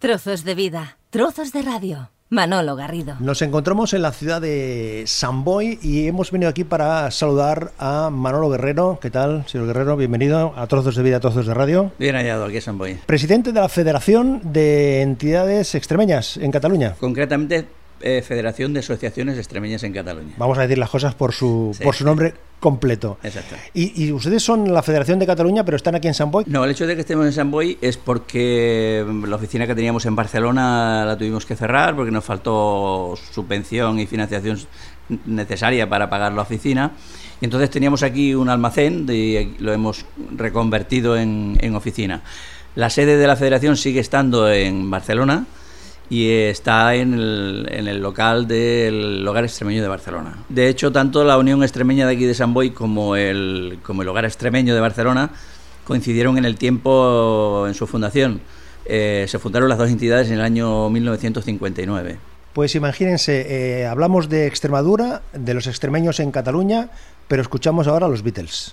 Trozos de vida, trozos de radio. Manolo Garrido. Nos encontramos en la ciudad de San Boy y hemos venido aquí para saludar a Manolo Guerrero. ¿Qué tal, señor Guerrero? Bienvenido a Trozos de Vida, Trozos de Radio. Bien hallado aquí en San Boy. Presidente de la Federación de Entidades Extremeñas en Cataluña. Concretamente, eh, Federación de Asociaciones Extremeñas en Cataluña. Vamos a decir las cosas por su, Sí. por su nombre completo. Exacto. Y, y ustedes son la Federación de Cataluña, pero están aquí en San Boy. No, el hecho de que estemos en San Boy es porque la oficina que teníamos en Barcelona la tuvimos que cerrar porque nos faltó subvención y financiación necesaria para pagar la oficina. Y entonces teníamos aquí un almacén y lo hemos reconvertido en, en oficina. La sede de la federación sigue estando en Barcelona y está en el, en el local del Hogar Extremeño de Barcelona. De hecho, tanto la Unión Extremeña de aquí de San Boy como el, como el Hogar Extremeño de Barcelona coincidieron en el tiempo en su fundación. Eh, se fundaron las dos entidades en el año 1959. Pues imagínense, eh, hablamos de Extremadura, de los extremeños en Cataluña, pero escuchamos ahora a los Beatles.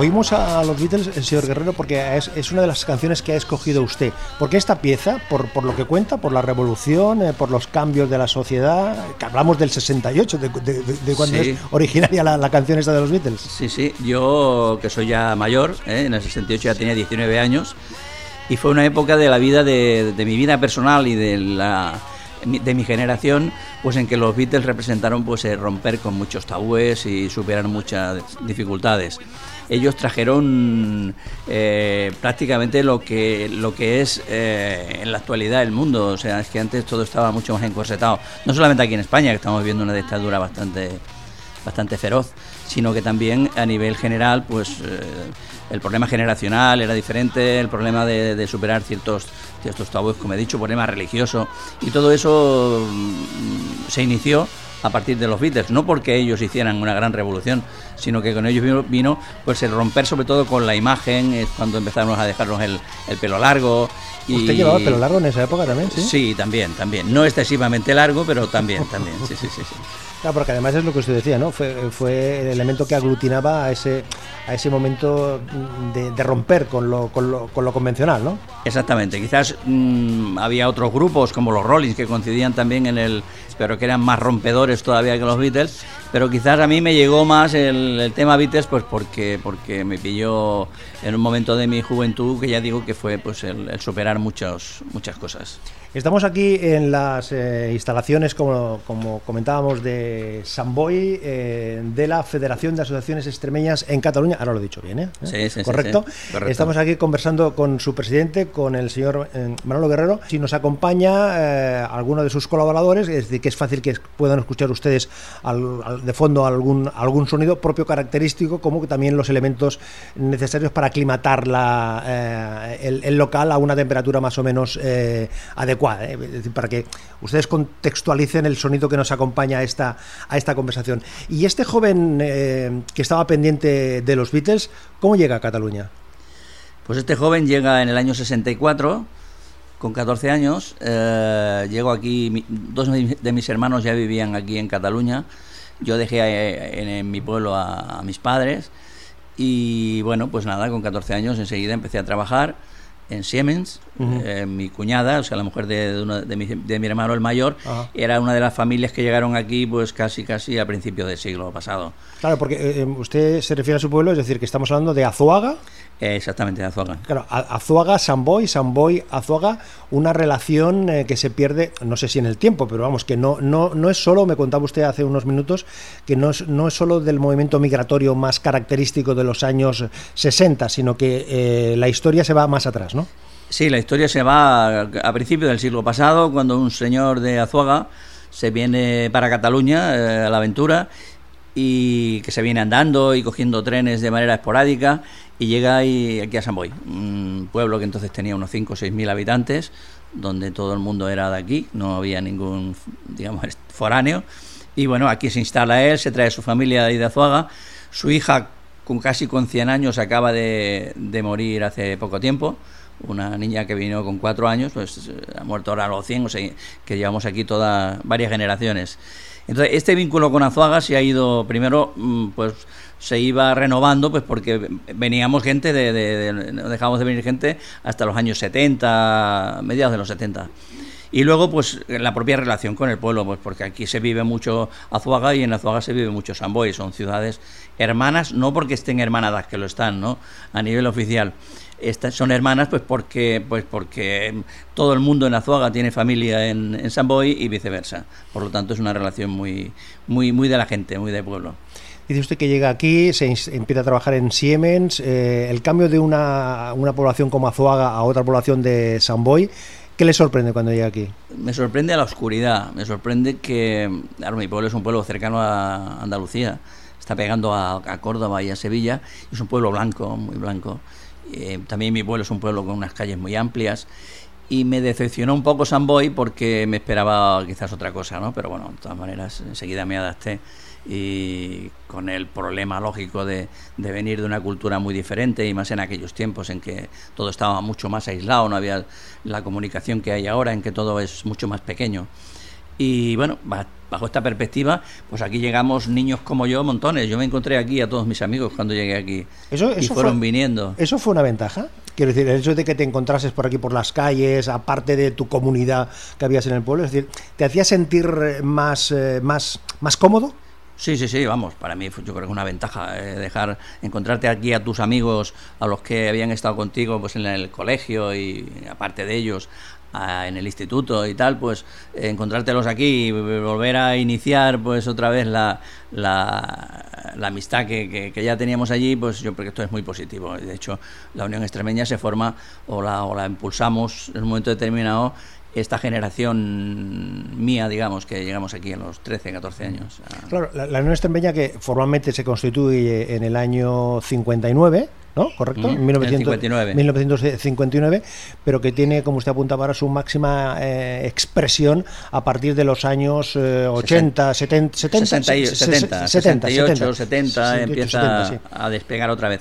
Oímos a los Beatles, el señor Guerrero, porque es, es una de las canciones que ha escogido usted. ¿Por qué esta pieza? ¿Por, por lo que cuenta? ¿Por la revolución? eh, ¿Por los cambios de la sociedad? Que hablamos del 68, de, de- de- de cuando Sí. es originaria la, la canción esta de los Beatles. Sí, sí, yo que soy ya mayor, ¿eh? en el 68 ya tenía 19 años, y fue una época de la vida, de, de mi vida personal y de, la, de mi generación, pues en que los Beatles representaron pues eh, romper con muchos tabúes y superar muchas dificultades. Ellos trajeron eh, prácticamente lo que, lo que es eh, en la actualidad el mundo, o sea, es que antes todo estaba mucho más encorsetado, no solamente aquí en España, que estamos viendo una dictadura bastante bastante feroz, sino que también a nivel general, pues eh, el problema generacional era diferente, el problema de, de superar ciertos, ciertos tabúes, como he dicho, problema religioso, y todo eso mm, se inició a partir de los Beatles, no porque ellos hicieran una gran revolución, sino que con ellos vino, vino, pues el romper sobre todo con la imagen, es cuando empezamos a dejarnos el, el pelo largo. Y, ¿Usted llevaba el pelo largo en esa época también? Sí. Sí, también, también. No excesivamente largo, pero también, también. Sí, sí, sí. sí. Claro, porque además es lo que usted decía, ¿no? Fue, fue el elemento que aglutinaba a ese, a ese momento de, de romper con lo, con, lo, con lo convencional, ¿no? Exactamente, quizás mm, había otros grupos como los Rollins que coincidían también en el, pero que eran más rompedores todavía que los Beatles, pero quizás a mí me llegó más el, el tema Beatles pues porque, porque me pilló en un momento de mi juventud que ya digo que fue pues el, el superar muchos, muchas cosas. Estamos aquí en las eh, instalaciones, como, como comentábamos, de San Boy, eh, de la Federación de Asociaciones Extremeñas en Cataluña. Ahora lo he dicho bien, ¿eh? Sí, sí, sí, ¿Correcto? sí, correcto. Estamos aquí conversando con su presidente, con el señor eh, Manolo Guerrero. Si nos acompaña eh, alguno de sus colaboradores, es decir, que es fácil que puedan escuchar ustedes al- al- de fondo algún, algún sonido propio característico, como que también los elementos necesarios para aclimatar la, eh, el, local a una temperatura más o menos eh, adecuada, ¿eh? Para que ustedes contextualicen el sonido que nos acompaña a esta, a esta conversación. Y este joven que estaba pendiente de los Beatles, ¿cómo llega a Cataluña? Pues este joven llega en el año 64, con 14 años. eh, llego aquí, dos de mis hermanos ya vivían aquí en Cataluña. Yo dejé eh, en, en mi pueblo a, a mis padres. Y bueno, pues nada, con 14 años enseguida empecé a trabajar en Siemens. Ujú. Eh, mi cuñada, o sea, la mujer de, de uno de mi, de mi hermano el mayor, era una de las familias que llegaron aquí pues casi casi a principios del siglo pasado. Claro, porque eh, eh, usted se refiere a su pueblo, es decir, que estamos hablando de Azuaga, exactamente, Azuaga. Claro, Azuaga, Samboy, Samboy, Azuaga, una relación eh, que se pierde, no sé si en el tiempo, pero vamos, que no, no, no es solo, me contaba usted hace unos minutos, que no es, no es solo del movimiento migratorio más característico de los años 60, sino que eh, la historia se va más atrás, ¿no? Sí, la historia se va a, a principios del siglo pasado, cuando un señor de Azuaga se viene para Cataluña eh, a la aventura y que se viene andando y cogiendo trenes de manera esporádica y llega ahí, aquí a San Boi, un pueblo que entonces tenía unos 5 o 6 mil habitantes, donde todo el mundo era de aquí, no había ningún, digamos, foráneo. Y bueno, aquí se instala él, se trae su familia de de Azuaga, su hija con casi con 100 años acaba de, de morir hace poco tiempo, una niña que vino con cuatro años, pues eh, ha muerto ahora a los 100, o sea, que llevamos aquí todas varias generaciones. Entonces, este vínculo con Azuaga se ha ido, primero, mm, pues se iba renovando, pues porque veníamos gente, de, de- de- dejábamos de venir gente hasta los años 70, mediados de los 70. Y luego, pues, la propia relación con el pueblo, pues porque aquí se vive mucho Azuaga y en Azuaga se vive mucho Samboy, son ciudades hermanas, no porque estén hermanadas, que lo están, ¿no? A nivel oficial. Estas son hermanas, pues porque, pues porque todo el mundo en Azuaga tiene familia en, en Samboy y viceversa. Por lo tanto, es una relación muy, muy, muy de la gente, muy de pueblo. Dice usted que llega aquí, se empieza a trabajar en Siemens, eh, el cambio de una, una población como Azuaga a otra población de Samboy, ¿qué le sorprende cuando llega aquí? Me sorprende la oscuridad, me sorprende que, claro, mi pueblo es un pueblo cercano a Andalucía, está pegando a, a Córdoba y a Sevilla, es un pueblo blanco, muy blanco. Eh, también mi pueblo es un pueblo con unas calles muy amplias, y me decepcionó un poco San Boy porque me esperaba quizás otra cosa, ¿no? Pero bueno, de todas maneras, enseguida me adapté y con el problema lógico de, de venir de una cultura muy diferente y más en aquellos tiempos en que todo estaba mucho más aislado, no había la comunicación que hay ahora, en que todo es mucho más pequeño. Y bueno, ba- bajo esta perspectiva, pues aquí llegamos niños como yo, montones. Yo me encontré aquí a todos mis amigos cuando llegué aquí. Eso- y eso fueron fue- viniendo. ¿Eso fue una ventaja? Quiero decir, el hecho de que te encontrases por aquí por las calles, aparte de tu comunidad que habías en el pueblo, es decir, ¿te hacía sentir eh, más, eh, más, más cómodo? Sí, sí, sí, vamos, para mí fue- yo creo que es una ventaja eh, dejar, encontrarte aquí a tus amigos, a los que habían estado contigo pues en el colegio y aparte de ellos a- en el instituto y tal, pues encontrártelos aquí y volver a iniciar pues otra vez la, la, amistad que, que- que ya teníamos allí, pues yo creo que esto es muy positivo. De hecho, la Unión Extremeña se forma o la, o la impulsamos en un momento determinado esta generación mía, digamos, que llegamos aquí a los 13, 14 años. Claro, la, la Unión Extremeña que formalmente se constituye en el año 59, ¿no? ¿Correcto? En 1900 en 59. 1959, pero que tiene, como usted apuntaba ahora, su máxima eh, expresión a partir de los años eh, 80, 70, 70, 60 y- 70, 68, 70, empieza 70, sí. a despegar otra vez.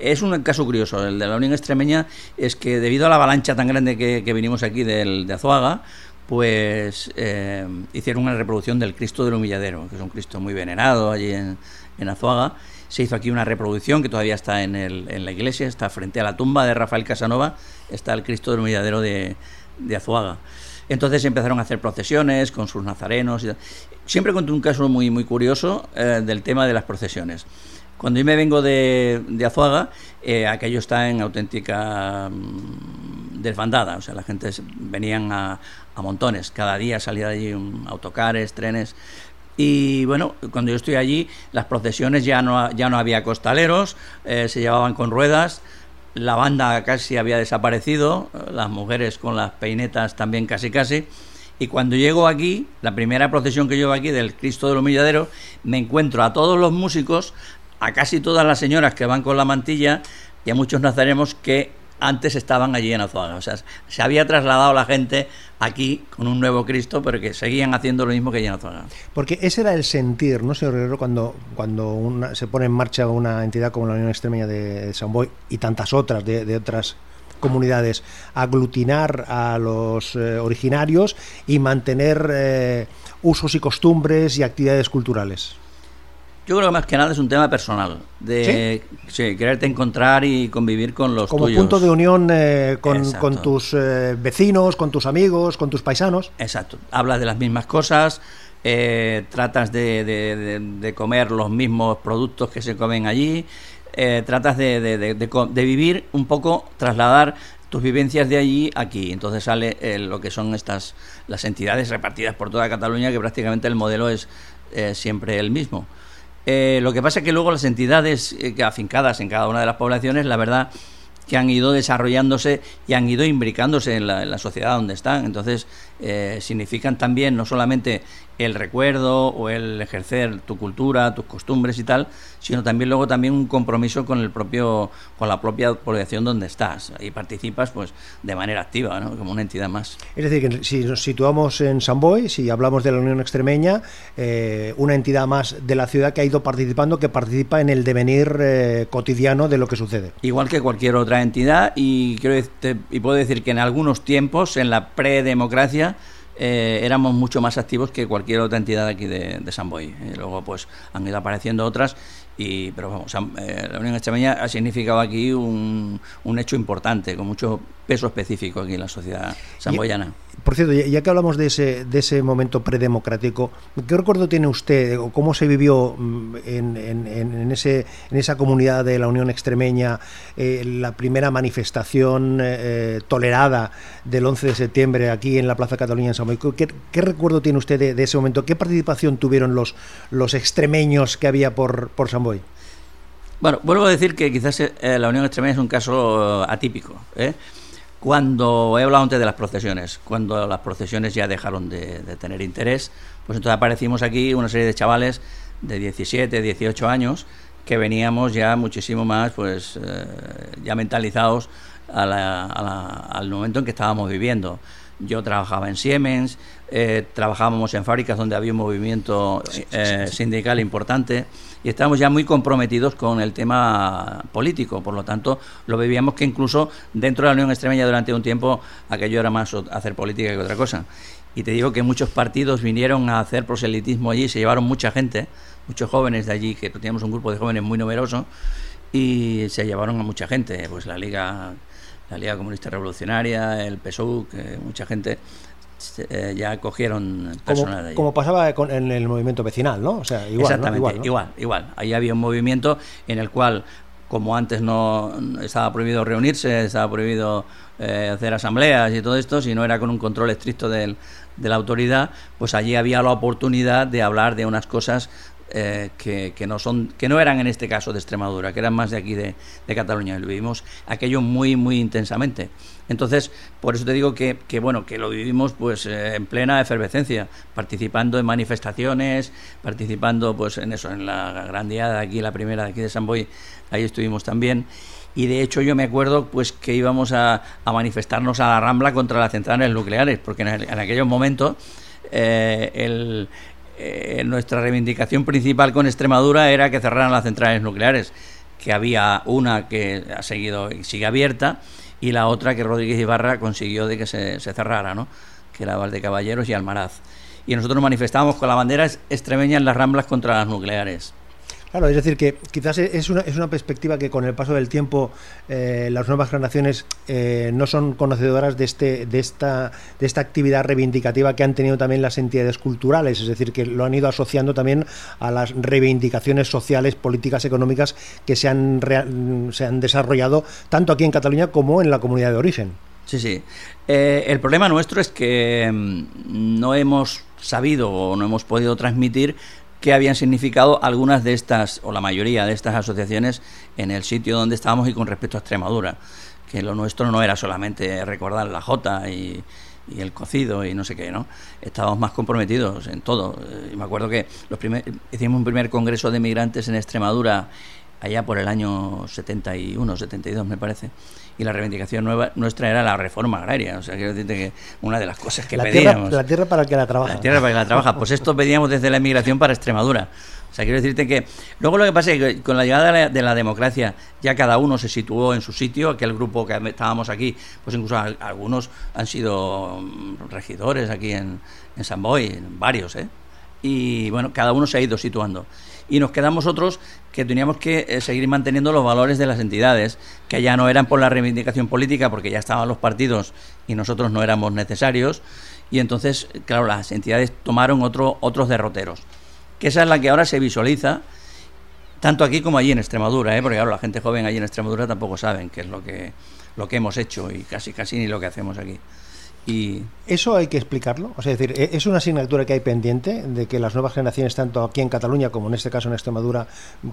Es un caso curioso, el de la Unión Extremeña, es que debido a la avalancha tan grande que, que vinimos aquí del, de Azuaga, pues eh, hicieron una reproducción del Cristo del Humilladero, que es un Cristo muy venerado allí en, en Azuaga. Se hizo aquí una reproducción que todavía está en, el- en la iglesia, está frente a la tumba de Rafael Casanova, está el Cristo del Humilladero de, de Azuaga. Entonces empezaron a hacer procesiones con sus nazarenos. y. Siempre conté un caso muy, muy curioso eh, del tema de las procesiones. Cuando yo me vengo de, de Azuaga, eh, aquello está en auténtica mm, desbandada. O sea, la gente venían a, a montones. Cada día salía de allí autocares, trenes. Y bueno, cuando yo estoy allí, las procesiones ya no, ya no había costaleros, eh, se llevaban con ruedas, la banda casi había desaparecido, eh, las mujeres con las peinetas también casi casi. Y cuando llego aquí, la primera procesión que llevo aquí del Cristo del Humilladero, me encuentro a todos los músicos, a casi todas las señoras que van con la mantilla y a muchos nazarenos que antes estaban allí en Azuaga. O sea, se había trasladado la gente aquí con un nuevo Cristo, pero que seguían haciendo lo mismo que allí en Azuaga. Porque ese era el sentir, ¿no, señor Guerrero, cuando, cuando una- se pone en marcha una entidad como la Unión Extremeña de, San Boy y tantas otras de, de otras comunidades, aglutinar a los eh, originarios y mantener eh, usos y costumbres y actividades culturales. Yo creo que más que nada es un tema personal, de sí, quererte encontrar y convivir con los Como tuyos. punto de unión eh, con, tus eh, vecinos, con tus amigos, con tus paisanos. Exacto. Hablas de las mismas cosas, eh, tratas de, de- de- de comer los mismos productos que se comen allí, eh, tratas de vivir un poco, trasladar tus vivencias de allí aquí. Entonces sale eh, lo que son estas las entidades repartidas por toda Cataluña, que prácticamente el modelo es eh, siempre el mismo. Eh, lo que pasa es que luego las entidades eh, afincadas en cada una de las poblaciones, la verdad que han ido desarrollándose y han ido imbricándose en la, en la sociedad donde están. Entonces, eh, significan también no solamente el recuerdo o el ejercer tu cultura, tus costumbres y tal, sino también luego también un compromiso con el propio, con la propia población donde estás. Y participas pues de manera activa, ¿no? como una entidad más. Es decir, que si nos situamos en San Boy, si hablamos de la Unión Extremeña, eh, una entidad más de la ciudad que ha ido participando, que participa en el devenir eh, cotidiano de lo que sucede. Igual que cualquier otra entidad, y, quiero y puedo decir que en algunos tiempos, en la predemocracia, eh, éramos mucho más activos que cualquier otra entidad aquí de, San Boy. Luego, pues, han ido apareciendo otras, y, pero vamos, eh, la Unión Extremeña ha significado aquí un, un hecho importante, con mucho peso específico aquí en la sociedad samboyana. Por cierto, ya, que hablamos de ese, de ese momento predemocrático, ¿qué recuerdo tiene usted o cómo se vivió mm, en, en- ese, en esa comunidad de la Unión Extremeña eh, la primera manifestación eh, tolerada del 11 de septiembre aquí en la Plaza Cataluña en San Boi? ¿Qué, qué recuerdo tiene usted de, de ese momento? ¿Qué participación tuvieron los, los extremeños que había por, por Bueno, vuelvo a decir que quizás eh, la Unión Extremeña es un caso eh, atípico. ¿eh? Cuando he hablado antes de las procesiones, cuando las procesiones ya dejaron de, tener interés, pues entonces aparecimos aquí una serie de chavales de 17, 18 años que veníamos ya muchísimo más, pues ya mentalizados a la- a la- al momento en que estábamos viviendo. Yo trabajaba en Siemens, eh, trabajábamos en fábricas donde había un movimiento eh, sindical importante y estábamos ya muy comprometidos con el tema político. Por lo tanto, lo veíamos que incluso dentro de la Unión Extremeña durante un tiempo aquello era más hacer política que otra cosa. Y te digo que muchos partidos vinieron a hacer proselitismo allí, se llevaron mucha gente, muchos jóvenes de allí, que teníamos un grupo de jóvenes muy numeroso, y se llevaron a mucha gente, pues la Liga, la Liga Comunista Revolucionaria, el PSOE, que mucha gente eh, ya cogieron Como, personas de allí. como pasaba con- en el movimiento vecinal, ¿no? O sea, igual, ¿no? Exactamente, Igual, ¿no? igual, igual. Ahí había un movimiento en el cual, como antes no estaba prohibido reunirse, estaba prohibido eh, hacer asambleas y todo esto, si no era con un control estricto del- de la autoridad, pues allí había la oportunidad de hablar de unas cosas eh, que, no son que no eran en este caso de Extremadura, que eran más de aquí de, de Cataluña. Lo vivimos aquello muy muy intensamente. Entonces, por eso te digo que, que, bueno que lo vivimos pues eh, en plena efervescencia, participando en manifestaciones, participando pues en eso, en la gran diada aquí, la primera de aquí de San Boy, ahí estuvimos también. Y de hecho yo me acuerdo pues que íbamos a, a manifestarnos a la Rambla contra las centrales nucleares, porque en, el- en aquellos momentos eh, el- eh, nuestra reivindicación principal con Extremadura era que cerraran las centrales nucleares, que había una que ha seguido y sigue abierta y la otra que Rodríguez Ibarra consiguió de que se, cerrara, ¿no? que era Valdecaballeros y Almaraz. Y nosotros nos manifestábamos con la bandera extremeña en las Ramblas contra las nucleares. Claro, es decir, que quizás es una, es una perspectiva que con el paso del tiempo eh, las nuevas generaciones eh, no son conocedoras de, este, de, esta, de esta actividad reivindicativa que han tenido también las entidades culturales, es decir, que lo han ido asociando también a las reivindicaciones sociales, políticas, económicas que se han, se han desarrollado tanto aquí en Cataluña como en la comunidad de origen. Sí, sí. Eh, el problema nuestro es que mm, no hemos sabido o no hemos podido transmitir qué habían significado algunas de estas, o la mayoría de estas asociaciones en el sitio donde estábamos y con respecto a Extremadura. Que lo nuestro no era solamente recordar la jota y, el cocido y no sé qué, ¿no? Estábamos más comprometidos en todo. Eh, y me acuerdo que los primer, hicimos un primer congreso de migrantes en Extremadura allá por el año 71, 72 me parece. Y la reivindicación nueva, nuestra era la reforma agraria. O sea, quiero decirte que una de las cosas que La tierra, pedíamos... la tierra para el que la trabaja. La tierra para que la trabaja. Pues esto pedíamos desde la inmigración para Extremadura. O sea, quiero decirte que luego lo que pasa es que con la llegada de la, de la democracia ya cada uno se situó en su sitio. Aquel grupo que estábamos aquí, pues incluso al- algunos han sido mm, regidores aquí en, en San Boy, varios, ¿eh? Y bueno, cada uno se ha ido situando. Y nos quedamos otros que teníamos que eh, seguir manteniendo los valores de las entidades, que ya no eran por la reivindicación política, porque ya estaban los partidos y nosotros no éramos necesarios, y entonces, claro, las entidades tomaron otro, otros derroteros, que esa es la que ahora se visualiza, tanto aquí como allí en Extremadura, ¿eh? porque claro, la gente joven allí en Extremadura tampoco saben qué es lo que, lo que hemos hecho y casi, casi ni lo que hacemos aquí. Y Eso hay que explicarlo. O sea, es decir, ¿e- es una asignatura que hay pendiente de que las nuevas generaciones, tanto aquí en Cataluña como en este caso en Extremadura,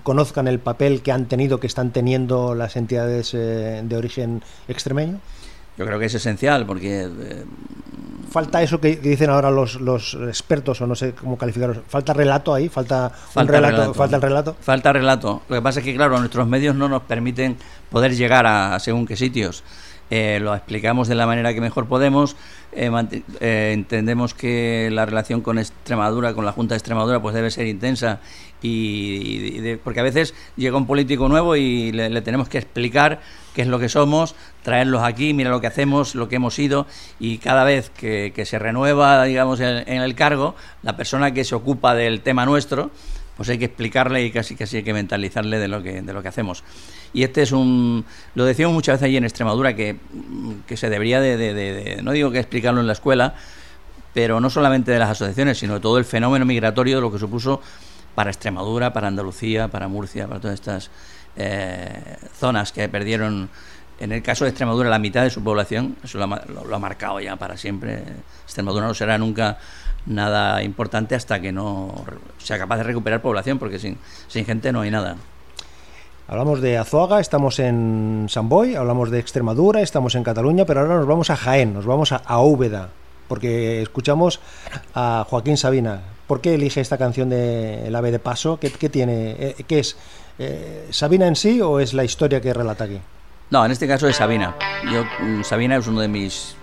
conozcan el papel que han tenido, que están teniendo las entidades eh, de origen extremeño. yo creo que es esencial, porque eh, Falta eso que, que dicen ahora los, los expertos, o no sé cómo calificarlos. Falta relato ahí, falta, un relato. falta el relato. Falta relato. Lo que pasa es que, claro, nuestros medios no nos permiten poder llegar a, a según qué sitios. Eh, lo explicamos de la manera que mejor podemos. eh, eh, entendemos que la relación con Extremadura, con la Junta de Extremadura, pues debe ser intensa. Y, de- porque a veces llega un político nuevo y le, tenemos que explicar qué es lo que somos, traerlos aquí, mira lo que hacemos, lo que hemos sido. Y cada vez que, se renueva, digamos, en el cargo, la persona que se ocupa del tema nuestro, pues hay que explicarle y casi casi hay que mentalizarle de lo que de lo que hacemos. Y este es un lo decíamos muchas veces allí en Extremadura que, mm, que se debería de, de- de- no digo que explicarlo en la escuela pero no solamente de las asociaciones sino de todo el fenómeno migratorio de lo que supuso para Extremadura para Andalucía para Murcia para todas estas eh, zonas que perdieron en el caso de Extremadura la mitad de su población. Eso lo ha, lo ha marcado ya para siempre. Extremadura no será nunca nada importante hasta que no sea capaz de recuperar población, porque sin, sin gente no hay nada. Hablamos de Azuaga, estamos en San Boy, hablamos de Extremadura, estamos en Cataluña, pero ahora nos vamos a Jaén, nos vamos a, a Úbeda, porque escuchamos a Joaquín Sabina. ¿Por qué elige esta canción de El ave de paso? ¿Qué, qué tiene? Eh, ¿Qué es? Eh, ¿Sabina en sí o es la historia que relata aquí? No, en este caso es Sabina. Yo, mm, Sabina es uno de mis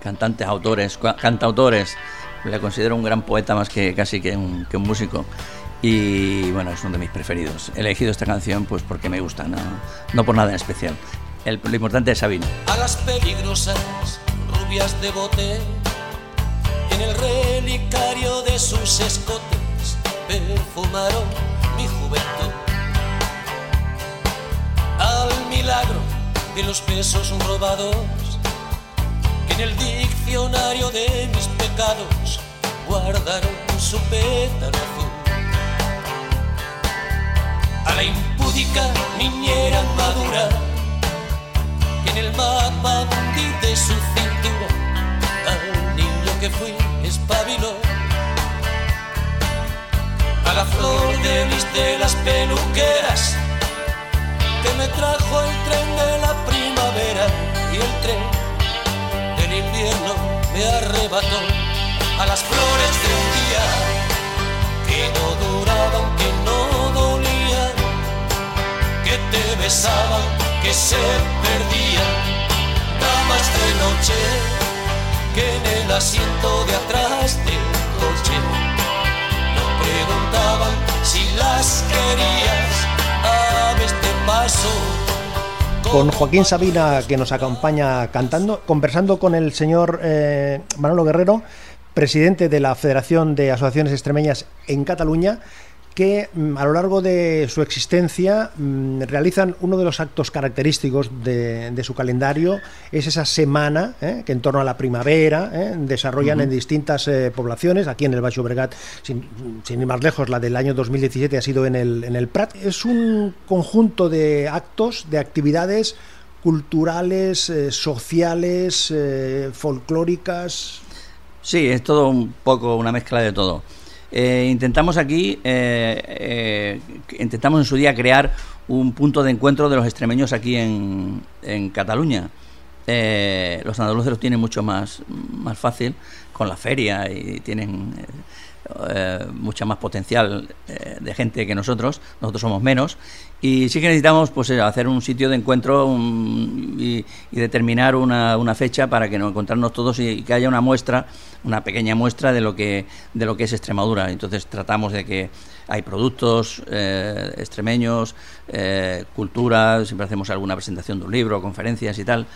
cantantes, autores, cantautores. Le considero un gran poeta más que casi que un, que un músico. Y bueno, es uno de mis preferidos. He elegido esta canción pues porque me gusta, no, no por nada en especial. El, lo importante es Sabina. a las peligrosas rubias de bote en el relicario de sus escotes perfumaron mi juventud al milagro de los besos robados en el diccionario de mis pecados guardaron su pétalo azul. A la impúdica niñera madura que en el mapa hundí de su cintura al niño que fui espabiló a la flor de lis de las peluqueras que me trajo el tren de la primavera y el tren del invierno me arrebató a las flores de un día que no duraban, que no dolían que te besaban, que se perdían, damas de noche, que en el asiento de atrás del coche no preguntaban si las querías, aves de paso. Con Joaquín Sabina, que nos acompaña cantando, conversando con el señor eh, Manolo Guerrero, presidente de la Federación de Asociaciones Extremeñas en Cataluña, que mm, a lo largo de su existencia mm, realizan uno de los actos característicos de, de su calendario, es esa semana eh, que en torno a la primavera eh, desarrollan en distintas eh, poblaciones, aquí en el Baixo Bregat, sin, sin ir más lejos, la del año 2017 ha sido en el, en el Prat. Es un conjunto de actos, de actividades culturales, sociales, folclóricas. Sí, es todo un poco una mezcla de todo. Eh, intentamos aquí, eh, eh, intentamos en su día crear un punto de encuentro de los extremeños aquí en, en Cataluña. Eh, los andaluces lo tienen mucho más, más fácil con la feria y tienen eh, eh, mucha más potencial eh, de gente que nosotros. Nosotros somos menos. Y sí que necesitamos pues, hacer un sitio de encuentro y, determinar una, una fecha para que nos encontrarnos todos y, que haya una muestra, una pequeña muestra de lo que, de lo que es Extremadura. Entonces tratamos de que hay productos eh, extremeños, cultura, siempre hacemos alguna presentación de un libro, conferencias y tal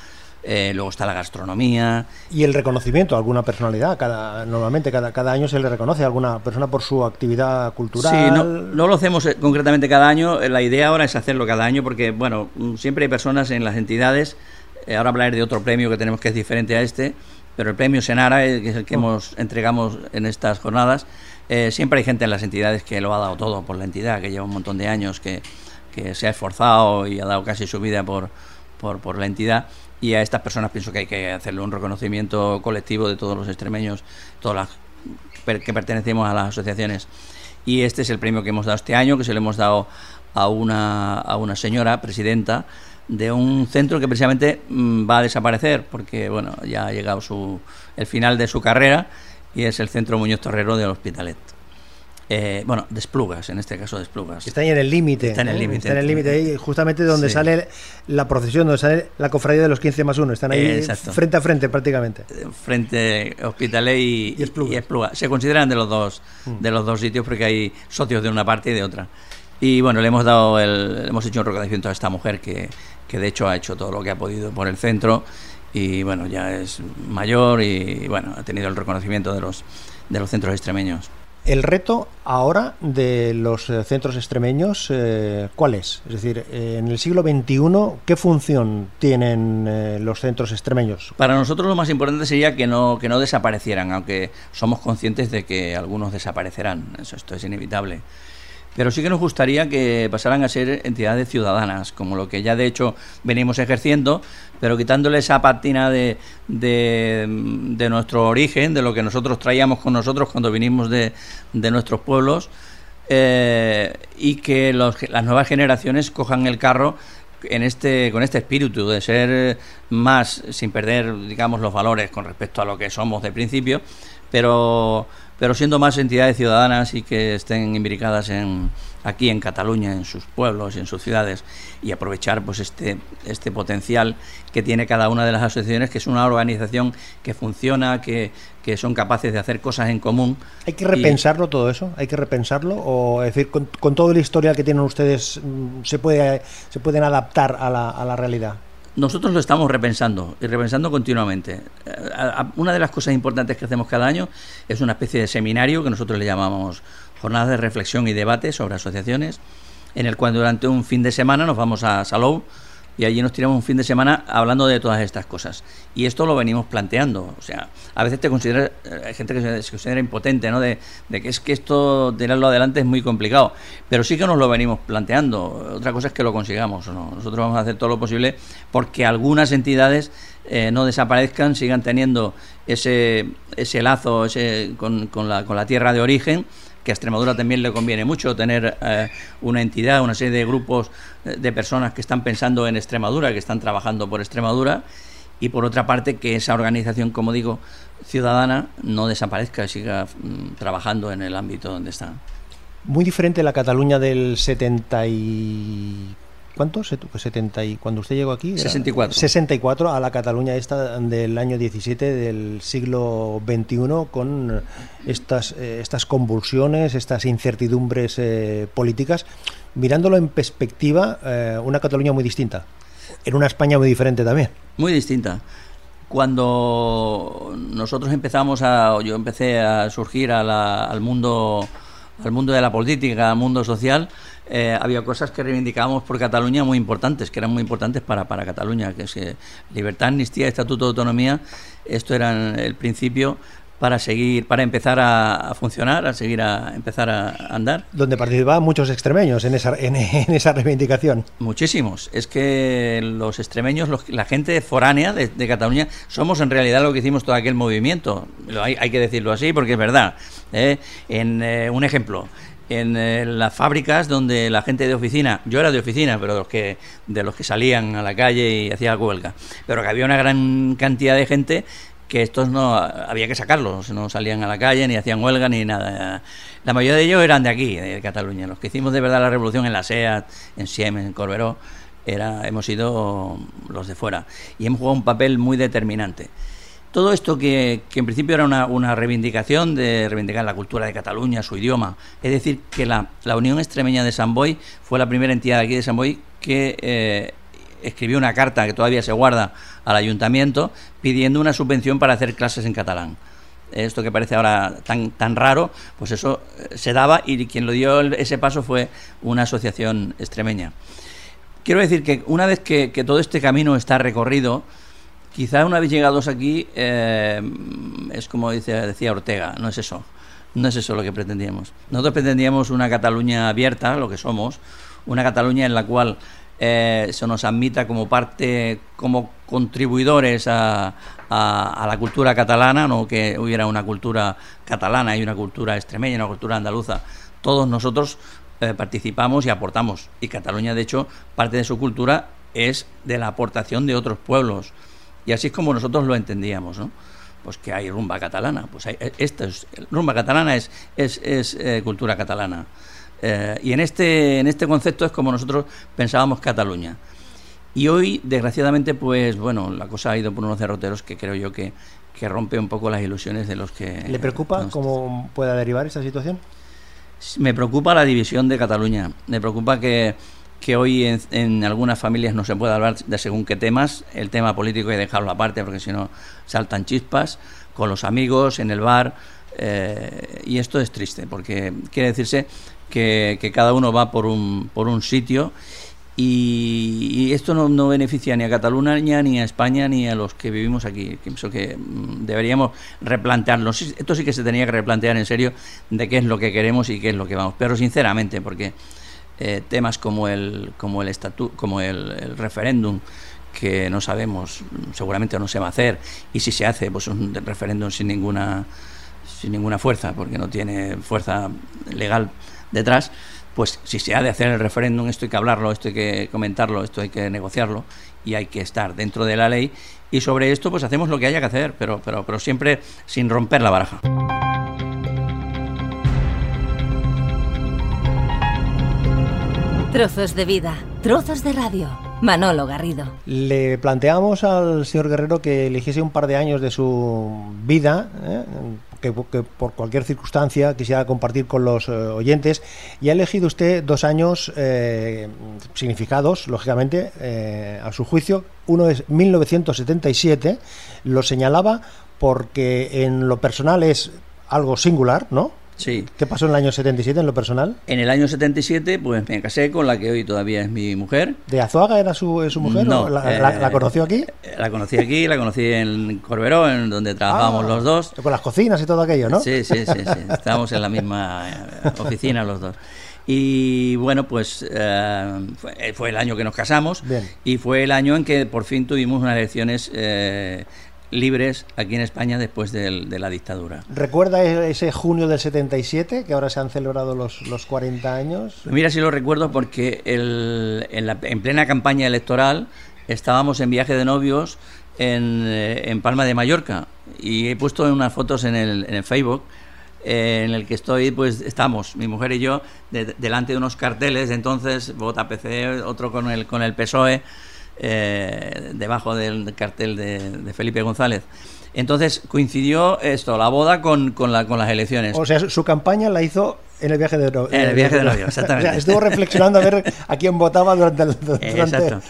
Eh, luego está la gastronomía. Y el reconocimiento a alguna personalidad. Cada, normalmente cada, cada año se le reconoce a alguna persona por su actividad cultural. Sí, no, no lo hacemos eh, concretamente cada año. Eh, La idea ahora es hacerlo cada año porque, bueno, mm, siempre hay personas en las entidades. eh, ahora hablaré de otro premio que tenemos que es diferente a este, pero el premio Senara, eh, que es el que hemos entregamos en estas jornadas, eh, siempre hay gente en las entidades que lo ha dado todo por la entidad, que lleva un montón de años, que, que se ha esforzado y ha dado casi su vida por, por, por la entidad. Y a estas personas pienso que hay que hacerle un reconocimiento colectivo de todos los extremeños, todas las que pertenecemos a las asociaciones. Y este es el premio que hemos dado este año, que se lo hemos dado a una, a una señora presidenta de un centro que precisamente mm, va a desaparecer, porque bueno, ya ha llegado su, el final de su carrera y es el Centro Muñoz Torrero del Hospitalet. Eh, bueno, de Esplugas, en este caso de Esplugas. Está ahí en el límite. Está en el ¿eh? límite. Está en el límite, ahí, justamente donde Sí. sale la procesión, donde sale la cofradía de los 15 más 1. Están ahí Eh, frente a frente prácticamente. frente Hospitalet y, Y Esplugas. Se consideran de los dos de los dos sitios porque hay socios de una parte y de otra. Y bueno, le hemos dado el, le hemos hecho un reconocimiento a esta mujer que, que de hecho ha hecho todo lo que ha podido por el centro y bueno, ya es mayor y bueno, ha tenido el reconocimiento de los de los centros extremeños. El reto ahora de los eh, centros extremeños, eh, ¿cuál es? Es decir, eh, en el siglo XXI, ¿qué función tienen eh, los centros extremeños? Para nosotros lo más importante sería que no, que no desaparecieran, aunque somos conscientes de que algunos desaparecerán, eso esto es inevitable. Pero sí que nos gustaría que pasaran a ser entidades ciudadanas, como lo que ya de hecho venimos ejerciendo, pero quitándole esa patina de, de, de nuestro origen, de lo que nosotros traíamos con nosotros cuando vinimos de, de nuestros pueblos, eh, y que los- las nuevas generaciones cojan el carro en este con este espíritu de ser más sin perder digamos los valores con respecto a lo que somos de principio pero pero siendo más entidades ciudadanas y que estén imbricadas en aquí en Cataluña en sus pueblos y en sus ciudades y aprovechar pues este este potencial que tiene cada una de las asociaciones que es una organización que funciona que, que son capaces de hacer cosas en común ¿Hay que Y- repensarlo todo eso? ¿Hay que repensarlo? ¿O es decir, con, con todo el historial que tienen ustedes, mm, se, puede, se pueden adaptar a la, a la realidad? Nosotros lo estamos repensando y repensando continuamente. Eh, Una de las cosas importantes que hacemos cada año es una especie de seminario que nosotros le llamamos jornadas de reflexión y debate sobre asociaciones, en el cual durante un fin de semana nos vamos a Salou y allí nos tiramos un fin de semana hablando de todas estas cosas. Y esto lo venimos planteando. O sea, a veces te considera, eh, hay gente que se, considera impotente, ¿no? De, de que es que esto, tirarlo adelante es muy complicado. Pero sí que nos lo venimos planteando. Otra cosa es que lo consigamos. ¿no? Nosotros vamos a hacer todo lo posible porque algunas entidades eh, no desaparezcan, sigan teniendo ese, ese lazo ese, con, con la, con la tierra de origen que a Extremadura también le conviene mucho tener eh, una entidad, una serie de grupos eh, de personas que están pensando en Extremadura, que están trabajando por Extremadura, y por otra parte que esa organización, como digo, ciudadana no desaparezca y siga mm, trabajando en el ámbito donde está. Muy diferente la Cataluña del 70 y... ¿Cuánto? Set- 70 y cuando usted llegó aquí. era 64. 64 a la Cataluña esta del año 17 del siglo XXI con estas, eh, estas convulsiones, estas incertidumbres eh, políticas. Mirándolo en perspectiva, eh, una Cataluña muy distinta. En una España muy diferente también. Muy distinta. Cuando nosotros empezamos a, yo empecé a surgir a la- al mundo, al mundo de la política, al mundo social, eh, había cosas que reivindicábamos por Cataluña muy importantes, que eran muy importantes para, para Cataluña, que es que libertad, amnistía, estatuto de autonomía, esto era el principio para seguir, para empezar a, a funcionar, a seguir a empezar a andar. Donde participaban muchos extremeños en esa, en, en esa reivindicación. Muchísimos. Es que los extremeños, los- la gente foránea de, de Cataluña, somos en realidad lo que hicimos todo aquel movimiento. Hay, hay que decirlo así porque es verdad. ¿eh? En eh, un ejemplo, en eh, las fábricas donde la gente de oficina, yo era de oficina, pero de los que de los que salían a la calle y hacían huelga, pero que había una gran cantidad de gente que estos no había que sacarlos, no salían a la calle ni hacían huelga ni nada. La mayoría de ellos eran de aquí, de Cataluña. Los que hicimos de verdad la revolución en la SEAT, en Siem, en Corberó, era, hemos sido los de fuera y hemos jugado un papel muy determinante. Todo esto que, que en principio era una, una reivindicación de reivindicar la cultura de Cataluña, su idioma, es decir, que la, la Unión Extremeña de San Boy fue la primera entidad aquí de San Boy que eh, escribió una carta que todavía se guarda al ayuntamiento pidiendo una subvención para hacer clases en catalán. Esto que parece ahora tan, tan raro, pues eso eh, se daba y quien lo dio ese paso fue una asociación extremeña. Quiero decir que una vez que, que todo este camino está recorrido, quizá una vez llegados aquí, eh, es como decía Ortega, no es eso, no es eso lo que pretendíamos. Nosotros pretendíamos una Cataluña abierta, lo que somos, una Cataluña en la cual eh, se nos admita como parte, como contribuidores a la cultura catalana, no que hubiera una cultura catalana y una cultura extremeña, una cultura andaluza. Todos nosotros eh, participamos y aportamos. Y Cataluña, de hecho, parte de su cultura es de la aportación de otros pueblos. Y así es como nosotros lo entendíamos, ¿no? Pues que hay rumba catalana. Pues hay, eh, esto es, rumba catalana es, es, es, eh, cultura catalana. Eh, y en este, en este concepto es como nosotros pensábamos Cataluña. Y hoy, desgraciadamente, pues bueno, la cosa ha ido por unos derroteros que creo yo que, que rompe un poco las ilusiones de los que... ¿Le preocupa cómo pueda derivar esta situación? me preocupa la división de Cataluña. Me preocupa que, que hoy en, en algunas familias no se pueda hablar de según qué temas. El tema político hay que dejarlo aparte porque si no saltan chispas con los amigos, en el bar. eh, y esto es triste porque quiere decirse que, que cada uno va por un, por un sitio y, esto no, no beneficia ni a Cataluña, ni a España, ni a los que vivimos aquí. Pienso que mm, deberíamos replantearnos. Esto sí que se tenía que replantear en serio de qué es lo que queremos y qué es lo que vamos. Pero sinceramente, porque eh, temas como el, como el, estatu como el, el referéndum, que no sabemos, seguramente no se va a hacer, y si se hace, pues un referéndum sin ninguna, sin ninguna fuerza, porque no tiene fuerza legal detrás, pues si se ha de hacer el referéndum, esto hay que hablarlo, esto hay que comentarlo, esto hay que negociarlo y hay que estar dentro de la ley y sobre esto pues hacemos lo que haya que hacer, pero, pero, pero siempre sin romper la baraja. Trozos de vida, trozos de radio. Manolo Garrido. Le planteamos al señor Guerrero que eligiese un par de años de su vida, ¿eh? que, por cualquier circunstancia quisiera compartir con los eh, oyentes, y ha elegido usted dos años eh, significados, lógicamente, a su juicio. Uno es 1977, lo señalaba porque en lo personal es algo singular, ¿no? Sí. ¿Qué pasó en el año 77 en lo personal? En el año 77 pues me casé con la que hoy todavía es mi mujer. ¿De Azuaga era su, su mujer? No, ¿O la, eh, la- la conoció aquí? La conocí aquí, la conocí en Corberó, en donde trabajábamos Ah, los dos. Con las cocinas y todo aquello, ¿no? Sí, sí, sí, sí. Estábamos en la misma eh, oficina los dos. Y bueno, pues eh, fue, fue el año que nos casamos Bien. y fue el año en que por fin tuvimos unas elecciones eh, libres aquí en España después del- de la dictadura. ¿Recuerda e- ese junio del 77, que ahora se han celebrado los, los 40 años? Pues mira si lo recuerdo porque el- en, la- en plena campaña electoral estábamos en viaje de novios en, eh, en Palma de Mallorca y he puesto unas fotos en el, en el Facebook eh, en el que estoy, pues estamos, mi mujer y yo, de- delante de unos carteles, entonces vota PC, otro con el, con el PSOE, eh, debajo del cartel de, de Felipe González. Entonces coincidió esto, la boda con, con, la, con las elecciones. O sea, su- campaña la hizo en el viaje de novio. En el viaje de novio, exactamente. O sea, estuvo reflexionando a ver a quién votaba durante el. durante- Exacto.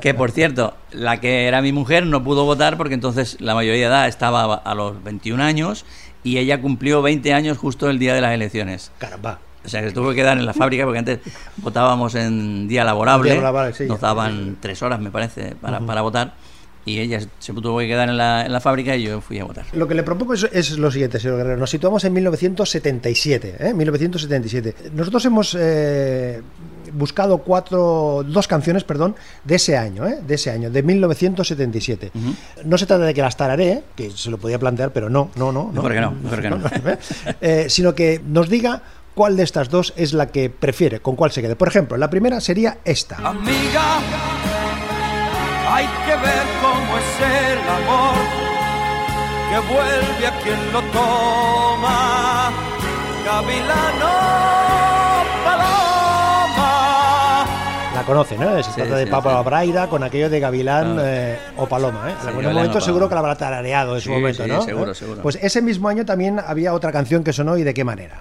Que por cierto, la que era mi mujer no pudo votar porque entonces la mayoría de edad estaba a los 21 años y ella cumplió 20 años justo el día de las elecciones. Caramba. O sea, que se tuvo que quedar en la fábrica porque antes votábamos en día laborable. Día laborable, sí. Nos daban tres horas, me parece, para, para votar. Y ella se tuvo que quedar en la, en la fábrica y yo fui a votar. Lo que le propongo es, es lo siguiente, señor Guerrero. Nos situamos en 1977. ¿eh? 1977. Nosotros hemos eh, buscado cuatro, dos canciones, perdón, de ese año, ¿eh? de ese año, de 1977. No se trata de que las tararé, que se lo podía plantear, pero no, no, no. Mejor que no, mejor que no. Eh, sino que nos diga cuál de estas dos es la que prefiere, con cuál se quede. Por ejemplo, la primera sería esta. Amiga, hay que ver cómo es el amor que vuelve a quien lo toma. Gavilano, paloma. La conoce, ¿no? Se Sí, trata de sí, Papa sí. Braida con aquello de Gavilán Ah. eh, o Paloma, ¿eh? Sí, en algún Gavilán momento seguro que la habrá tarareado en su Sí, momento, sí, ¿no? seguro, ¿Eh? seguro. Pues ese mismo año también había otra canción que sonó y de qué manera.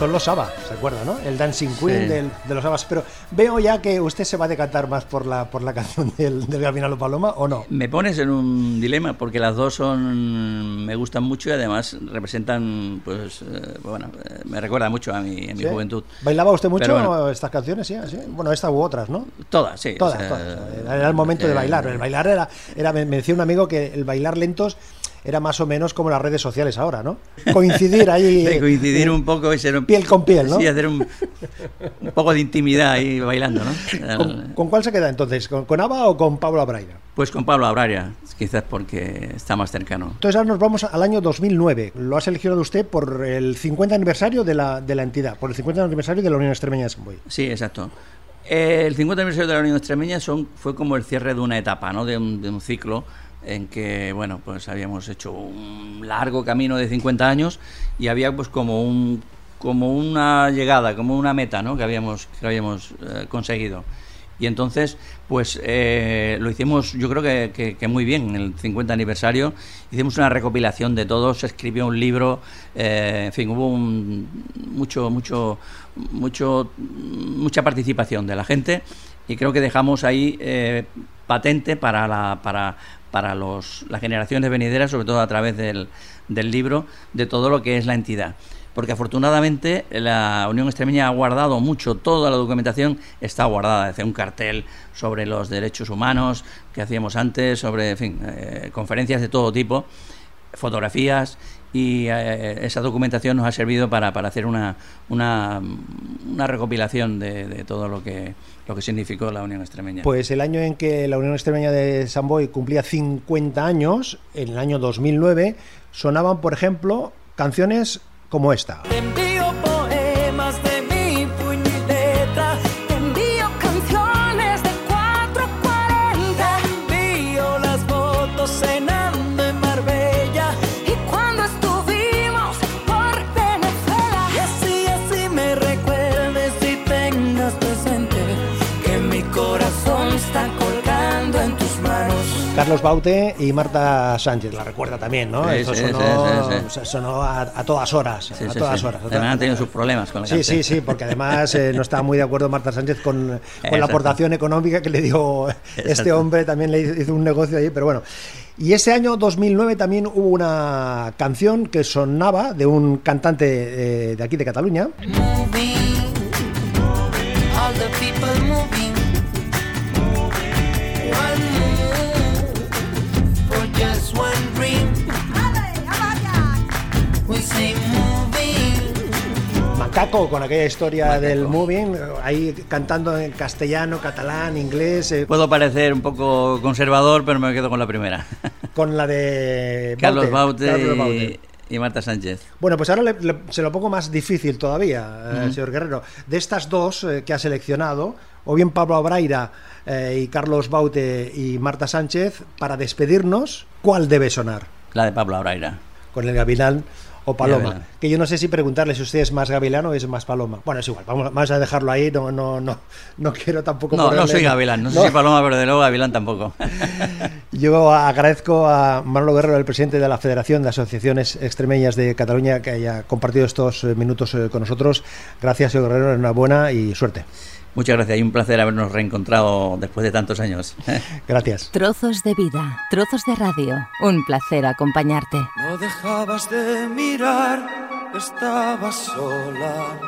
Son los ABBA, ¿se acuerda, no? El Dancing Queen Sí. del- de los ABBA. Pero veo ya que usted se va a decantar más por la, por la canción del, del Gavinalo Paloma, ¿o no? Me pones en un dilema porque las dos son me gustan mucho y además representan, pues, eh, bueno, eh, me recuerda mucho a mi, a mi ¿Sí? juventud. ¿Bailaba usted mucho bueno, estas canciones? Sí, sí. Bueno, esta u otras, ¿no? todas, sí. o Todas, sea, todas. Era el momento de eh, bailar. El bailar era, era, me me decía un amigo que el bailar lentos era más o menos como las redes sociales ahora, ¿no? Coincidir ahí. de coincidir eh, un poco y ser un- piel con piel, ¿no? Sí, hacer un, un poco de intimidad ahí bailando, ¿no? ¿Con, con cuál se queda entonces? ¿Con, con ABBA o con Pablo Abraira? Pues con Pablo Abraria, quizás porque está más cercano. Entonces ahora nos vamos al año 2009. Lo ha seleccionado usted por el 50 aniversario de la, de la entidad, por el 50 aniversario de la Unión Extremeña de Samboy. Sí, exacto. Eh, El 50 aniversario de la Unión Extremeña son, fue como el cierre de una etapa, ¿no? de, un, de un ciclo en que, bueno, pues habíamos hecho un largo camino de 50 años y había pues como un como una llegada, como una meta, ¿no? Que habíamos que habíamos eh, conseguido. Y entonces, pues eh, lo hicimos, yo creo que, que- muy bien, en el 50 aniversario. Hicimos una recopilación de todo, se escribió un libro, eh, en fin, hubo un- mucho, mucho, mucho, mucha participación de la gente y creo que dejamos ahí patente para, la, para, para los, las generaciones venideras, sobre todo a través del, del libro, de todo lo que es la entidad. Porque afortunadamente la Unión Extremeña ha guardado mucho, toda la documentación está guardada, desde un cartel sobre los derechos humanos que hacíamos antes, sobre, en fin, eh, conferencias de todo tipo, fotografías y eh, esa documentación nos ha servido para, para hacer una, una, una recopilación de, de todo lo que, lo que significó la Unión Extremeña. Pues el año en que la Unión Extremeña de Samboy cumplía 50 años, en el año 2009, sonaban, por ejemplo, canciones como esta. Carlos Baute y Marta Sánchez, la recuerda también, ¿no? Sí, Eso sí, sonó, sí, sí, sí. sonó a, a todas horas, Sí, a sí, todas sí. horas. Además han tenido sus problemas con la Sí, canción. sí, sí, porque además eh, no estaba muy de acuerdo Marta Sánchez con, con la aportación económica que le dio este Exacto. hombre, también le hizo, un negocio ahí, pero bueno. Y ese año 2009 también hubo una canción que sonaba de un cantante eh, de aquí de Cataluña, Moving, con aquella historia del moving, ahí cantando en castellano, catalán, inglés, eh, Puedo parecer un poco conservador, pero me quedo con la primera. con la de Carlos Baute, Carlos y- Baute. y, Marta Sánchez. Bueno, pues ahora le- le- se lo pongo más difícil todavía, eh, señor Guerrero. De estas dos eh, que ha seleccionado, o bien Pablo Abraira y Carlos Baute y Marta Sánchez, para despedirnos, ¿cuál debe sonar? La de Pablo Abraira. ¿Con el Gavilán o Paloma? Que yo no sé si preguntarle si usted es más Gavilán o es más Paloma. Bueno, es igual, vamos, vamos a dejarlo ahí, no, no, no, no quiero tampoco No, no soy Gavilán, no, si Paloma, pero de luego Gavilán tampoco. Yo agradezco a Manolo Guerrero, el presidente de la Federación de Asociaciones Extremeñas de Cataluña, que haya compartido estos eh, minutos eh, con nosotros. Gracias, señor Guerrero, enhorabuena y suerte. Muchas gracias y un placer habernos reencontrado después de tantos años. Gracias. Trozos de vida, trozos de radio. Un placer acompañarte. No dejabas de mirar, estabas sola.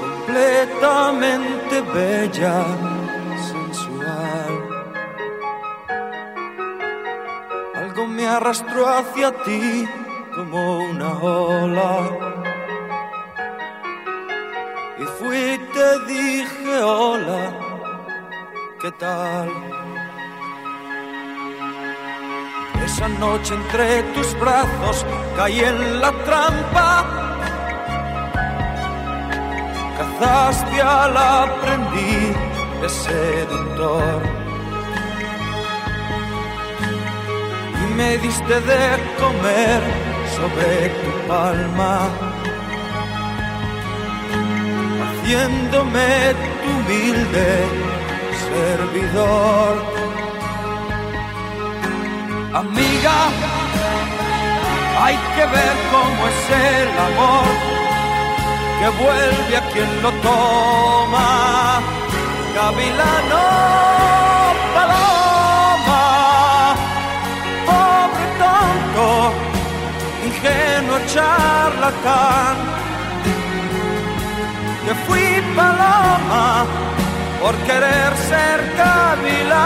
Completamente bella, sensual. Algo me arrastró hacia ti como una ola. Y fui te dije hola, ¿qué tal? Esa noche entre tus brazos caí en la trampa. Cazaste al aprendiz de seductor. Y me diste de comer sobre tu palma. Haciéndome tu humilde servidor. Amiga, Hay que ver cómo es el amor que vuelve a quien lo toma. Gavilano, paloma, pobre tonto, ingenuo charlatán. Que fui paloma por querer ser gavilán.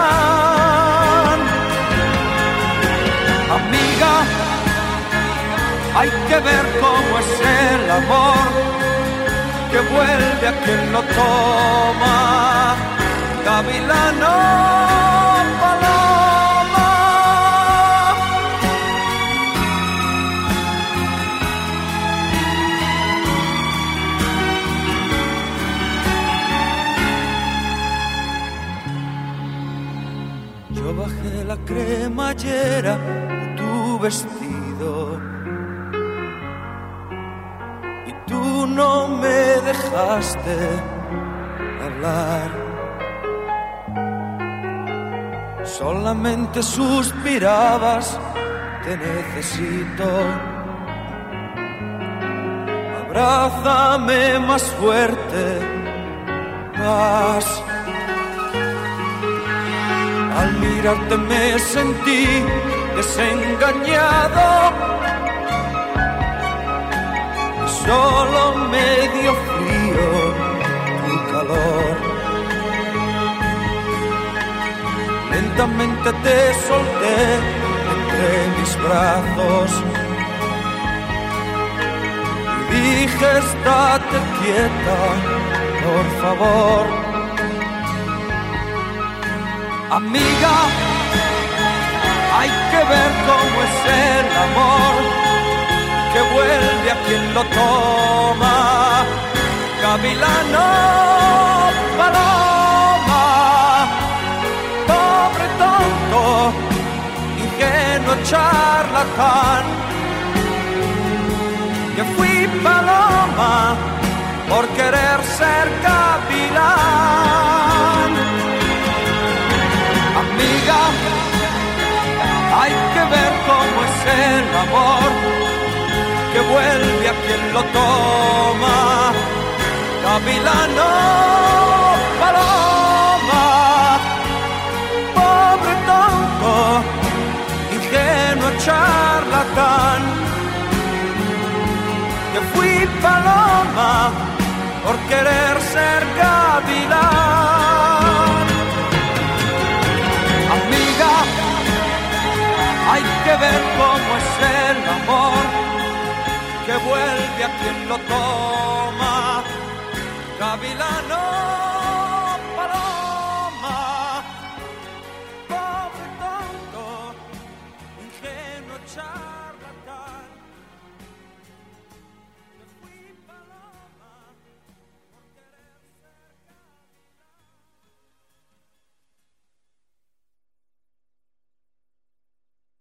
Amiga, hay que ver cómo es el amor que vuelve a quien lo toma. Gavilano, tu vestido y tú no me dejaste hablar. Solamente suspirabas, te necesito. Abrázame más fuerte, más. Al mirarte me sentí desengañado. Solo me dio frío tu calor. Lentamente te solté entre mis brazos. Y dije, estate quieta, por favor. Amiga, hay que ver cómo es el amor que vuelve a quien lo toma. Gavilano, paloma, pobre tonto, ingenuo charlatán. Que fui paloma por querer ser amor que vuelve a quien lo toma. Gavilano, paloma, pobre tonto, ingenuo charlatán. Que fui paloma por querer ser gavilán Ver cómo es el amor que vuelve a quien lo toma. Gavilano,